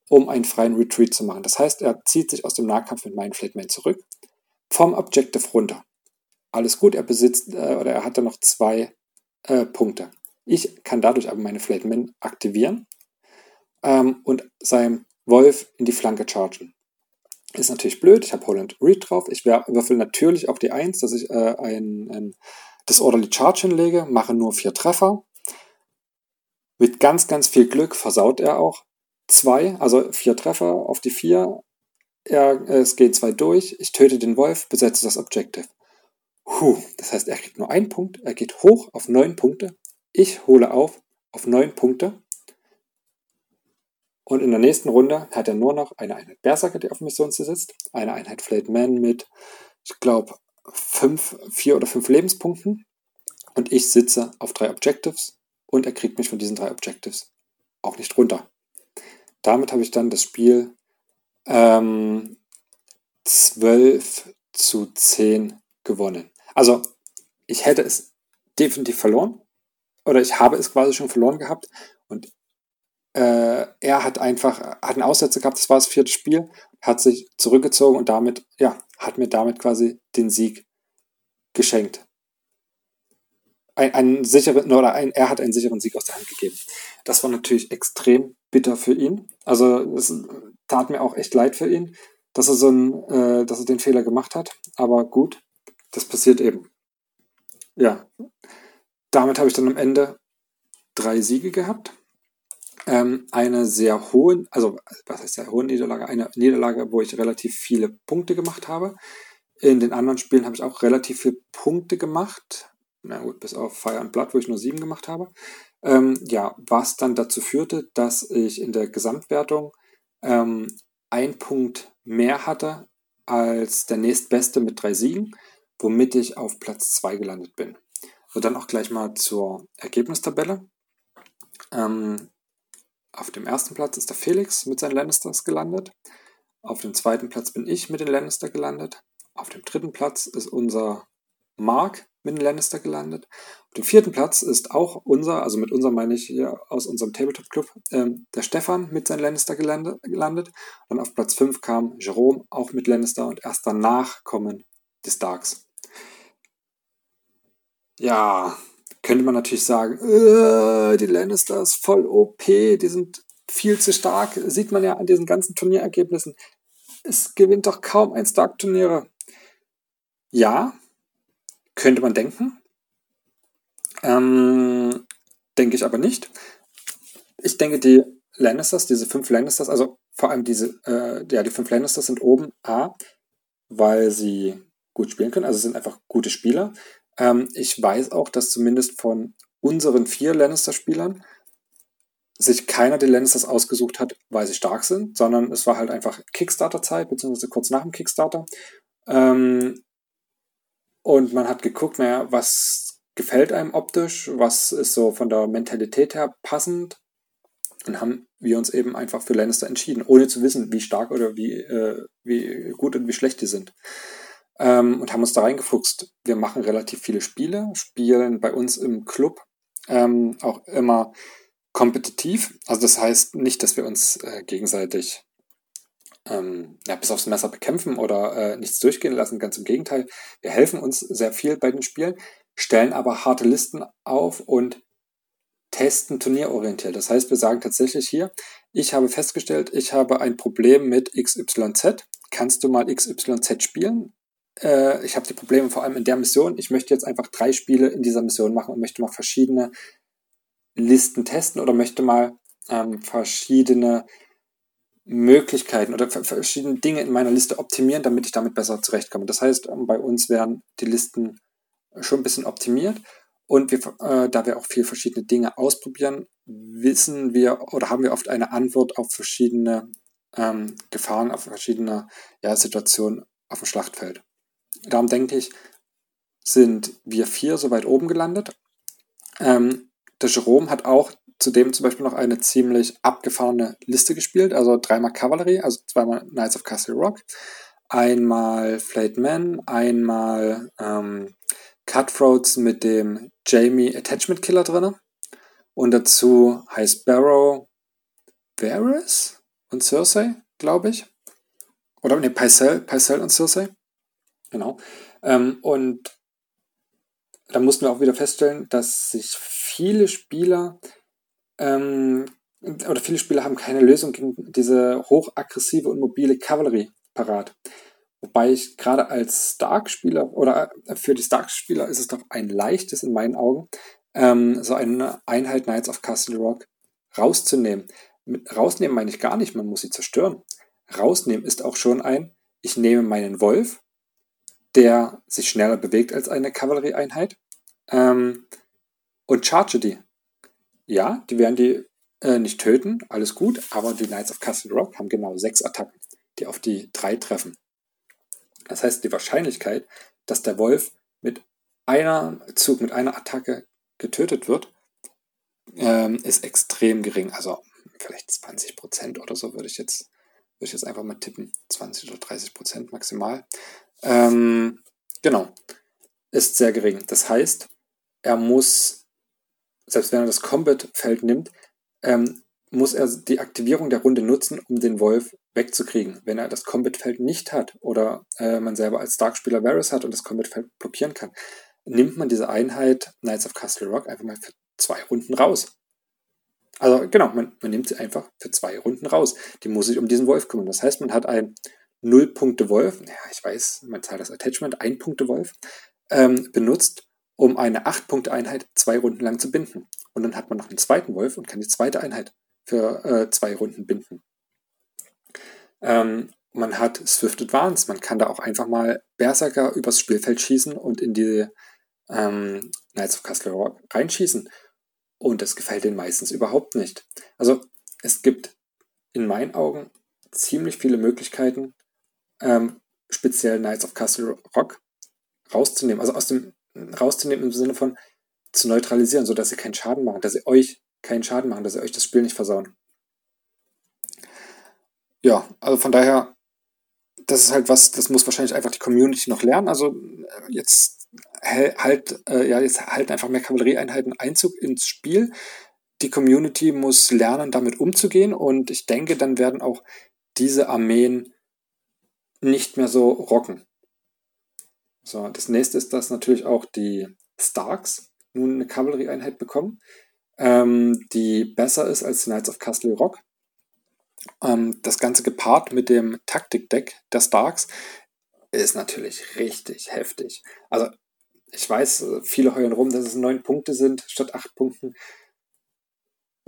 Speaker 1: um einen freien Retreat zu machen. Das heißt, er zieht sich aus dem Nahkampf mit meinen Flayed Man zurück, vom Objective runter. Alles gut, er besitzt äh, oder er hatte noch zwei äh, Punkte. Ich kann dadurch aber meine Flayed Man aktivieren ähm, und seinem Wolf in die Flanke chargen. Ist natürlich blöd, ich habe Holland Read drauf. Ich würfel natürlich auch die 1, dass ich äh, ein, ein Disorderly Charge hinlege, mache nur vier Treffer. Mit ganz, ganz viel Glück versaut er auch zwei, also vier Treffer auf die vier. Er, es geht zwei durch. Ich töte den Wolf, besetze das Objective. Puh, das heißt, er kriegt nur einen Punkt. Er geht hoch auf neun Punkte. Ich hole auf auf neun Punkte. Und in der nächsten Runde hat er nur noch eine Einheit Berserker, die auf Mission sitzt, eine Einheit Flayed Man mit, ich glaube, fünf, vier oder fünf Lebenspunkten und ich sitze auf drei Objectives und er kriegt mich von diesen drei Objectives auch nicht runter. Damit habe ich dann das Spiel ähm, 12 zu 10 gewonnen. Also ich hätte es definitiv verloren oder ich habe es quasi schon verloren gehabt und äh, er hat einfach, hat einen Aussetzer gehabt, das war das vierte Spiel, hat sich zurückgezogen und damit, ja, hat mir damit quasi den Sieg geschenkt. Ein, einen sicheren, oder ein, er hat einen sicheren Sieg aus der Hand gegeben. Das war natürlich extrem bitter für ihn. Also es tat mir auch echt leid für ihn, dass er so ein, äh, dass er den Fehler gemacht hat. Aber gut, das passiert eben. Ja, damit habe ich dann am Ende drei Siege gehabt ähm, eine sehr hohe, also was heißt sehr hohe Niederlage, eine Niederlage, wo ich relativ viele Punkte gemacht habe. In den anderen Spielen habe ich auch relativ viele Punkte gemacht. Na gut, bis auf Fire and Blood, wo ich nur sieben gemacht habe. Ähm, ja, was dann dazu führte, dass ich in der Gesamtwertung ähm, ein Punkt mehr hatte als der nächstbeste mit drei Siegen, womit ich auf Platz 2 gelandet bin. So, dann auch gleich mal zur Ergebnistabelle. Ähm, auf dem ersten Platz ist der Felix mit seinen Lannisters gelandet. Auf dem zweiten Platz bin ich mit den Lannister gelandet. Auf dem dritten Platz ist unser Mark mit den Lannister gelandet. Auf dem vierten Platz ist auch unser, also mit unser meine ich hier aus unserem Tabletop Club, ähm, der Stefan mit seinen Lannister gelandet. Und auf Platz 5 kam Jerome auch mit Lannister und erst danach kommen die Starks. Ja, könnte man natürlich sagen, äh, die Lannisters voll OP, die sind viel zu stark. Sieht man ja an diesen ganzen Turnierergebnissen. Es gewinnt doch kaum ein Stark-Turniere. Ja, könnte man denken. Ähm, denke ich aber nicht. Ich denke, die Lannisters, diese fünf Lannisters, also vor allem diese, äh, ja, die fünf Lannisters sind oben A, weil sie gut spielen können, also sind einfach gute Spieler. Ähm, ich weiß auch, dass zumindest von unseren vier Lannister-Spielern sich keiner der Lannisters ausgesucht hat, weil sie stark sind, sondern es war halt einfach Kickstarter-Zeit, beziehungsweise kurz nach dem Kickstarter. Ähm, und man hat geguckt, naja, was gefällt einem optisch, was ist so von der Mentalität her passend. Und haben wir uns eben einfach für Lannister entschieden, ohne zu wissen, wie stark oder wie, äh, wie gut und wie schlecht die sind. Ähm, und haben uns da reingefuchst. Wir machen relativ viele Spiele, spielen bei uns im Club ähm, auch immer kompetitiv. Also das heißt nicht, dass wir uns äh, gegenseitig ähm, ja, bis aufs Messer bekämpfen oder äh, nichts durchgehen lassen. Ganz im Gegenteil, wir helfen uns sehr viel bei den Spielen, stellen aber harte Listen auf und testen turnierorientiert. Das heißt, wir sagen tatsächlich hier, ich habe festgestellt, ich habe ein Problem mit XYZ. Kannst du mal XYZ spielen? Äh, ich habe die Probleme vor allem in der Mission. Ich möchte jetzt einfach drei Spiele in dieser Mission machen und möchte mal verschiedene Listen testen oder möchte mal ähm, verschiedene Möglichkeiten oder verschiedene Dinge in meiner Liste optimieren, damit ich damit besser zurechtkomme. Das heißt, ähm, bei uns werden die Listen schon ein bisschen optimiert und wir, äh, da wir auch viel verschiedene Dinge ausprobieren, wissen wir oder haben wir oft eine Antwort auf verschiedene ähm, Gefahren, auf verschiedene ja, Situationen auf dem Schlachtfeld. Darum denke ich, sind wir vier so weit oben gelandet. Ähm, der Jerome hat auch zudem zum Beispiel noch eine ziemlich abgefahrene Liste gespielt, also dreimal Cavalry, also zweimal Knights of Castle Rock, einmal Flayed Men, einmal ähm, Cutthroats mit dem Jamie Attachment Killer drin und dazu High Sparrow, Varys und Cersei, glaube ich. Oder ne, Pycelle, Pycelle und Cersei. Genau. Ähm, und da mussten wir auch wieder feststellen, dass sich viele Spieler ähm, oder viele Spieler haben keine Lösung gegen diese hochaggressive und mobile Kavallerie parat. Wobei ich gerade als Stark-Spieler oder äh, für die Stark-Spieler ist es doch ein leichtes in meinen Augen, ähm, so eine Einheit Knights of Castle Rock rauszunehmen. Mit rausnehmen meine ich gar nicht, man muss sie zerstören. Rausnehmen ist auch schon ein, ich nehme meinen Wolf, der sich schneller bewegt als eine Kavallerieeinheit, ähm, und charge die. Ja, die werden die äh, nicht töten, alles gut, aber die Knights of Castle Rock haben genau sechs Attacken, die auf die drei treffen. Das heißt, die Wahrscheinlichkeit, dass der Wolf mit einer Zug, mit einer Attacke getötet wird, ähm, ist extrem gering. Also vielleicht 20 Prozent oder so würde ich jetzt, würde ich jetzt einfach mal tippen. 20 oder 30 Prozent maximal. Ähm, genau. Ist sehr gering. Das heißt, er muss selbst wenn er das Combat-Feld nimmt, ähm, muss er die Aktivierung der Runde nutzen, um den Wolf wegzukriegen. Wenn er das Combat-Feld nicht hat oder äh, man selber als Dark-Spieler Varys hat und das Combat-Feld blockieren kann, nimmt man diese Einheit Knights of Castle Rock einfach mal für zwei Runden raus. Also genau, man, man nimmt sie einfach für zwei Runden raus. Die muss sich um diesen Wolf kümmern. Das heißt, man hat einen Null-Punkte-Wolf, ja, ich weiß, man zahlt das Attachment, Ein-Punkte-Wolf, ähm, benutzt, um eine 8-Punkte-Einheit zwei Runden lang zu binden. Und dann hat man noch einen zweiten Wolf und kann die zweite Einheit für äh, zwei Runden binden. Ähm, man hat Swift Advance, man kann da auch einfach mal Berserker übers Spielfeld schießen und in die ähm, Knights of Castle Rock reinschießen. Und das gefällt denen meistens überhaupt nicht. Also es gibt in meinen Augen ziemlich viele Möglichkeiten, ähm, speziell Knights of Castle Rock rauszunehmen. Also aus dem rauszunehmen im Sinne von zu neutralisieren, sodass sie keinen Schaden machen, dass sie euch keinen Schaden machen, dass sie euch das Spiel nicht versauen. Ja, also von daher, das ist halt was, das muss wahrscheinlich einfach die Community noch lernen. Also äh, jetzt halt, äh, ja, jetzt halten einfach mehr Kavallerieeinheiten Einzug ins Spiel. Die Community muss lernen, damit umzugehen und ich denke, dann werden auch diese Armeen nicht mehr so rocken. So, das nächste ist, dass natürlich auch die Starks nun eine Kavallerieeinheit bekommen, ähm, die besser ist als die Knights of Castle Rock. Ähm, das Ganze gepaart mit dem Taktikdeck der Starks ist natürlich richtig heftig. Also, ich weiß, viele heulen rum, dass es neun Punkte sind statt acht Punkten.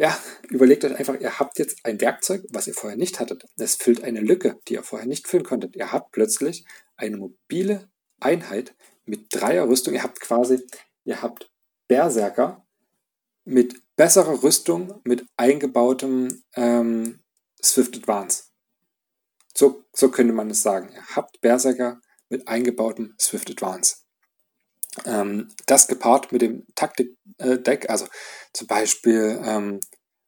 Speaker 1: Ja, überlegt euch einfach, ihr habt jetzt ein Werkzeug, was ihr vorher nicht hattet. Es füllt eine Lücke, die ihr vorher nicht füllen konntet. Ihr habt plötzlich eine mobile Einheit mit Dreierrüstung. Ihr habt quasi, ihr habt Berserker mit besserer Rüstung, mit eingebautem ähm, Swift Advance. So, so könnte man es sagen. Ihr habt Berserker mit eingebautem Swift Advance. Ähm, das gepaart mit dem Taktik-Deck, äh, also zum Beispiel ähm,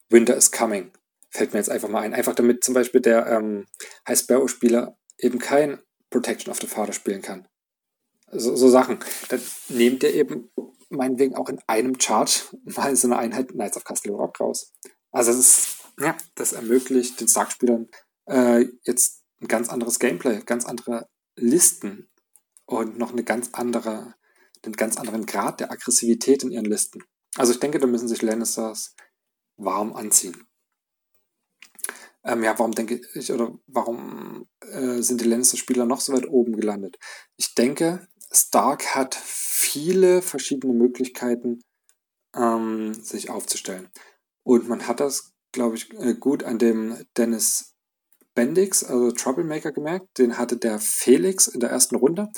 Speaker 1: Winter is Coming, fällt mir jetzt einfach mal ein. Einfach damit zum Beispiel der ähm, High Sparrow-Spieler eben kein Protection of the Father spielen kann. So, so Sachen. Dann nehmt ihr eben meinetwegen auch in einem Charge [LAUGHS] mal so eine Einheit Knights of Castle Rock raus. Also es ist, ja, das ermöglicht den Stark-Spielern äh, jetzt ein ganz anderes Gameplay, ganz andere Listen und noch eine ganz andere einen ganz anderen Grad der Aggressivität in ihren Listen. Also ich denke, da müssen sich Lannisters warm anziehen. Ähm, ja, warum denke ich, oder warum äh, sind die Lannister-Spieler noch so weit oben gelandet? Ich denke, Stark hat viele verschiedene Möglichkeiten, ähm, sich aufzustellen. Und man hat das, glaube ich, äh, gut an dem Dennis Bendix, also Troublemaker, gemerkt. Den hatte der Felix in der ersten Runde.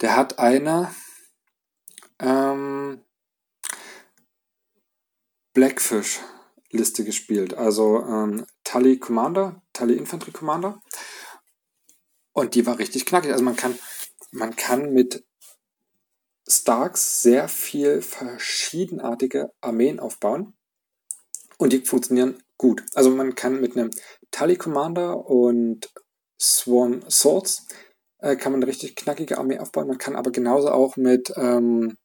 Speaker 1: Der hat eine ähm, Blackfish-Liste gespielt. Also ähm, Tully Commander, Tully Infantry Commander. Und die war richtig knackig. Also man kann, man kann mit Starks sehr viel verschiedenartige Armeen aufbauen. Und die funktionieren gut. Also man kann mit einem Tully Commander und Swan Swords äh, kann man eine richtig knackige Armee aufbauen. Man kann aber genauso auch mit ähm,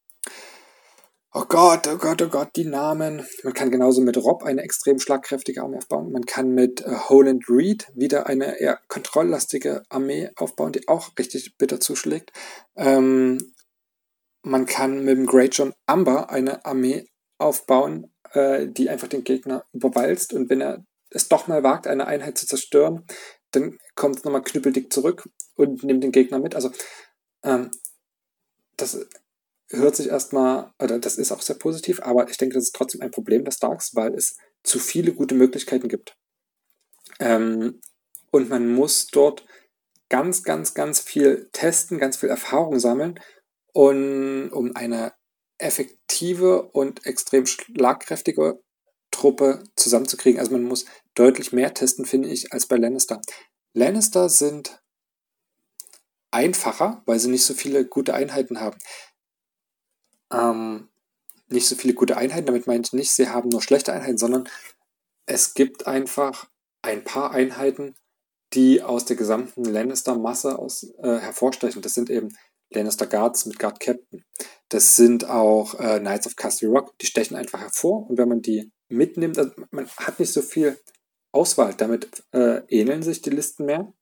Speaker 1: Oh Gott, oh Gott, oh Gott, die Namen. Man kann genauso mit Rob eine extrem schlagkräftige Armee aufbauen. Man kann mit äh, Holland Reed wieder eine eher kontrolllastige Armee aufbauen, die auch richtig bitter zuschlägt. Ähm, man kann mit dem Great John Amber eine Armee aufbauen, äh, die einfach den Gegner überwalzt und wenn er es doch mal wagt, eine Einheit zu zerstören, dann kommt es nochmal knüppeldick zurück und nimmt den Gegner mit. Also ähm, das hört sich erstmal, oder das ist auch sehr positiv, aber ich denke, das ist trotzdem ein Problem des Darks, weil es zu viele gute Möglichkeiten gibt. Ähm, und man muss dort ganz, ganz, ganz viel testen, ganz viel Erfahrung sammeln, und, um eine effektive und extrem schlagkräftige Truppe zusammenzukriegen. Also man muss deutlich mehr testen, finde ich, als bei Lannister. Lannister sind einfacher, weil sie nicht so viele gute Einheiten haben ähm, nicht so viele gute Einheiten. Damit meine ich nicht, sie haben nur schlechte Einheiten, sondern es gibt einfach ein paar Einheiten, die aus der gesamten Lannister-Masse äh, hervorstechen. Das sind eben Lannister Guards mit Guard Captain. Das sind auch äh, Knights of Castle Rock. Die stechen einfach hervor und wenn man die mitnimmt, also man hat nicht so viel Auswahl. Damit äh, ähneln sich die Listen mehr.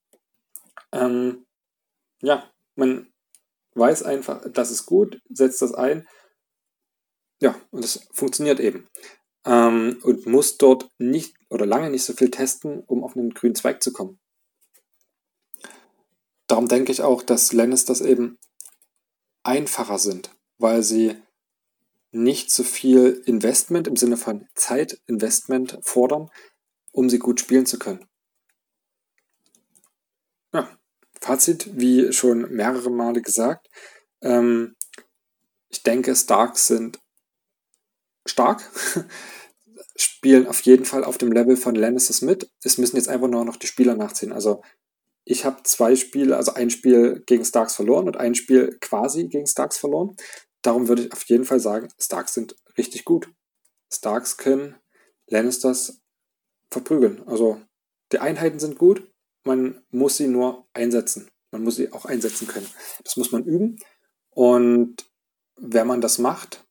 Speaker 1: Ähm, ja, man weiß einfach, das ist gut, setzt das ein ja, und das funktioniert eben. Ähm, und muss dort nicht oder lange nicht so viel testen, um auf einen grünen Zweig zu kommen. Darum denke ich auch, dass Lannisters eben einfacher sind, weil sie nicht so viel Investment im Sinne von Zeitinvestment fordern, um sie gut spielen zu können. Ja, Fazit, wie schon mehrere Male gesagt, ähm, ich denke, Starks sind stark, [LAUGHS] spielen auf jeden Fall auf dem Level von Lannisters mit. Es müssen jetzt einfach nur noch die Spieler nachziehen. Also Ich habe zwei Spiele, also ein Spiel gegen Starks verloren und ein Spiel quasi gegen Starks verloren. Darum würde ich auf jeden Fall sagen, Starks sind richtig gut. Starks können Lannisters verprügeln. Also die Einheiten sind gut, man muss sie nur einsetzen. Man muss sie auch einsetzen können. Das muss man üben. Und wenn man das macht,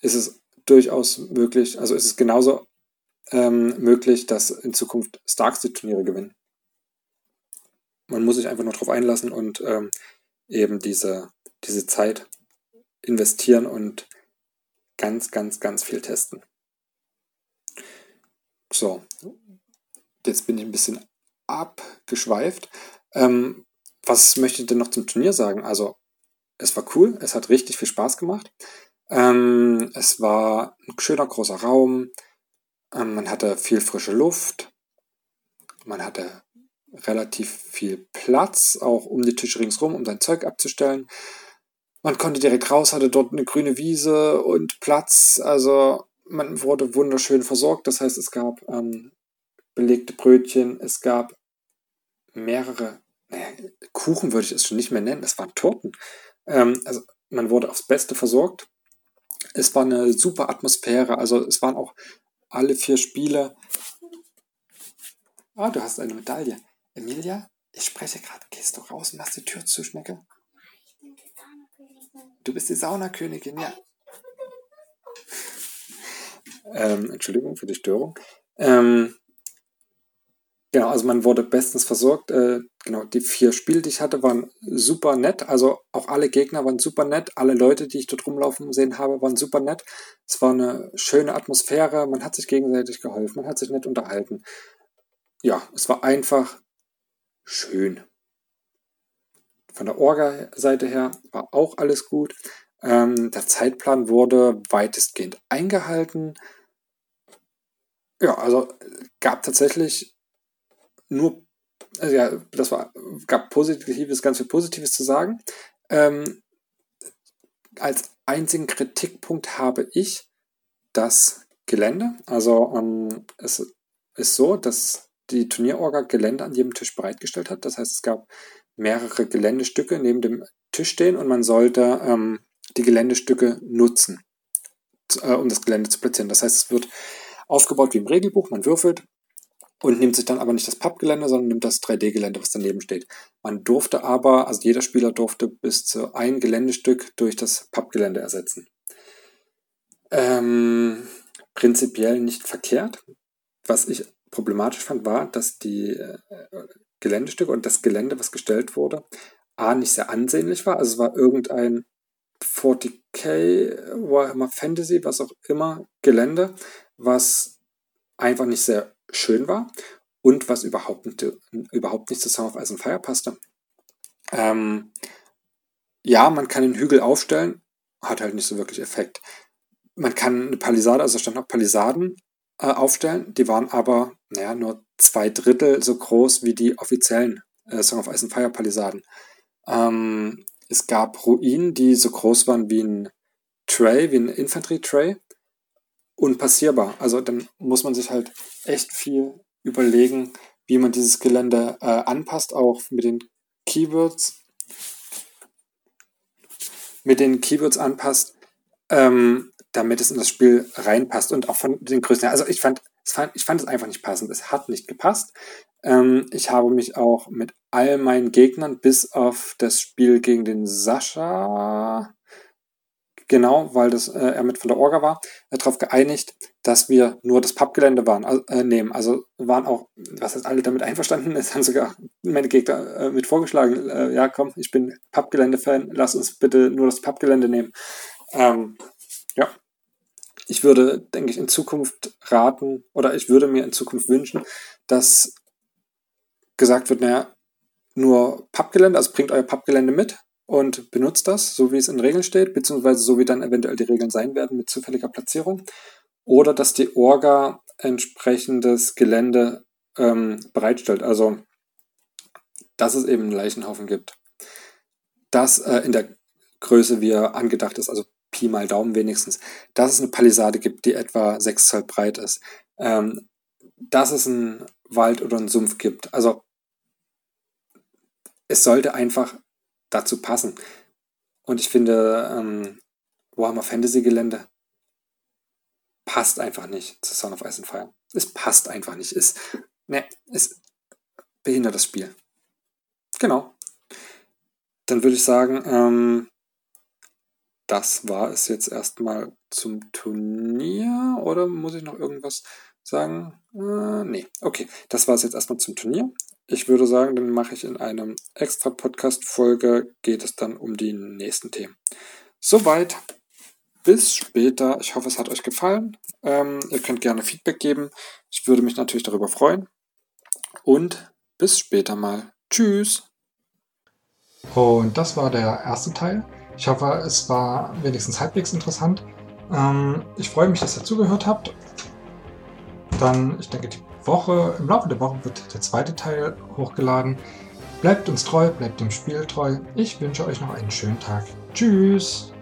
Speaker 1: ist es durchaus möglich, also ist es genauso ähm, möglich, dass in Zukunft Starks die Turniere gewinnen. Man muss sich einfach nur darauf einlassen und ähm, eben diese, diese Zeit investieren und ganz, ganz, ganz viel testen. So, jetzt bin ich ein bisschen abgeschweift. Ähm, was möchte ich denn noch zum Turnier sagen? Also, es war cool, es hat richtig viel Spaß gemacht. Ähm, es war ein schöner großer Raum, ähm, man hatte viel frische Luft, man hatte relativ viel Platz, auch um die Tische ringsherum, um sein Zeug abzustellen. Man konnte direkt raus, hatte dort eine grüne Wiese und Platz. Also man wurde wunderschön versorgt. Das heißt, es gab ähm, belegte Brötchen, es gab mehrere, Kuchen würde ich es schon nicht mehr nennen, es waren Torten. Ähm, also man wurde aufs Beste versorgt. Es war eine super Atmosphäre, also es waren auch alle vier Spiele. Ah, du hast eine Medaille. Emilia, ich spreche gerade. Gehst du raus und machst die Tür zu, Schnecke? Du bist die Saunakönigin, ja. Ähm, Entschuldigung für die Störung. Ähm, genau, also man wurde bestens versorgt. Äh, genau, die vier Spiele, die ich hatte, waren super nett. Also auch alle Gegner waren super nett. Alle Leute, die ich dort rumlaufen sehen habe, waren super nett. Es war eine schöne Atmosphäre. Man hat sich gegenseitig geholfen. Man hat sich nett unterhalten. Ja, es war einfach schön. Von der Orga-Seite her war auch alles gut. Ähm, der Zeitplan wurde weitestgehend eingehalten. Ja, also gab tatsächlich nur, also ja, das war, gab Positives, ganz viel Positives zu sagen. Ähm, als einzigen Kritikpunkt habe ich das Gelände. Also ähm, es ist so, dass die Turnierorga Gelände an jedem Tisch bereitgestellt hat. Das heißt, es gab mehrere Geländestücke neben dem Tisch stehen und man sollte ähm, die Geländestücke nutzen, äh, um das Gelände zu platzieren. Das heißt, es wird aufgebaut wie im Regelbuch, man würfelt und nimmt sich dann aber nicht das Pappgelände, sondern nimmt das 3D-Gelände, was daneben steht. Man durfte aber, also jeder Spieler durfte bis zu ein Geländestück durch das Pappgelände ersetzen. Ähm, prinzipiell nicht verkehrt. Was ich problematisch fand, war, dass die äh, Geländestücke und das Gelände, was gestellt wurde, A, nicht sehr ansehnlich war. Also es war irgendein 40k, Warhammer Fantasy, was auch immer, Gelände, was einfach nicht sehr schön war und was überhaupt nicht, überhaupt nicht zu Song of Ice and Fire passte. Ähm, ja, man kann den Hügel aufstellen, hat halt nicht so wirklich Effekt. Man kann eine Palisade, also stand auch Palisaden äh, aufstellen, die waren aber, naja, nur zwei Drittel so groß wie die offiziellen äh, Song of Ice and Fire Palisaden. Ähm, es gab Ruinen, die so groß waren wie ein Tray, wie ein Infanterie-Tray. Unpassierbar. Also dann muss man sich halt echt viel überlegen, wie man dieses Gelände äh, anpasst, auch mit den Keywords. Mit den Keywords anpasst, ähm, damit es in das Spiel reinpasst und auch von den Größen her. Also ich fand, ich fand es einfach nicht passend. Es hat nicht gepasst. Ähm, ich habe mich auch mit all meinen Gegnern, bis auf das Spiel gegen den Sascha, genau, weil das äh, er mit von der Orga war, äh, darauf geeinigt, dass wir nur das Pappgelände waren, äh, nehmen. Also waren auch, was heißt alle damit einverstanden, [LAUGHS] es haben sogar meine Gegner äh, mit vorgeschlagen, äh, ja komm, ich bin Pappgelände-Fan, lass uns bitte nur das Pappgelände nehmen. Ähm, ja, ich würde, denke ich, in Zukunft raten oder ich würde mir in Zukunft wünschen, dass gesagt wird, naja, nur Pappgelände, also bringt euer Pappgelände mit und benutzt das, so wie es in Regeln steht, beziehungsweise so wie dann eventuell die Regeln sein werden mit zufälliger Platzierung. Oder dass die Orga entsprechendes Gelände ähm, bereitstellt. Also, dass es eben einen Leichenhaufen gibt. Das äh, in der Größe, wie er angedacht ist, also Pi mal Daumen wenigstens. Dass es eine Palisade gibt, die etwa 6 Zoll breit ist. Ähm, dass es einen Wald oder einen Sumpf gibt. Also es sollte einfach dazu passen. Und ich finde, ähm, Warhammer Fantasy Gelände passt einfach nicht zu Son of Ice and Fire. Es passt einfach nicht. Es, ne, es behindert das Spiel. Genau. Dann würde ich sagen, ähm, das war es jetzt erstmal zum Turnier. Oder muss ich noch irgendwas sagen? Äh, nee, okay. Das war es jetzt erstmal zum Turnier. Ich würde sagen, dann mache ich in einem extra Podcast-Folge, geht es dann um die nächsten Themen. Soweit. Bis später. Ich hoffe, es hat euch gefallen. Ähm, ihr könnt gerne Feedback geben. Ich würde mich natürlich darüber freuen. Und bis später mal. Tschüss. Und das war der erste Teil. Ich hoffe, es war wenigstens halbwegs interessant. Ähm, ich freue mich, dass ihr zugehört habt. Dann, ich denke, die Woche, im Laufe der Woche wird der zweite Teil hochgeladen. Bleibt uns treu, bleibt dem Spiel treu. Ich wünsche euch noch einen schönen Tag. Tschüss!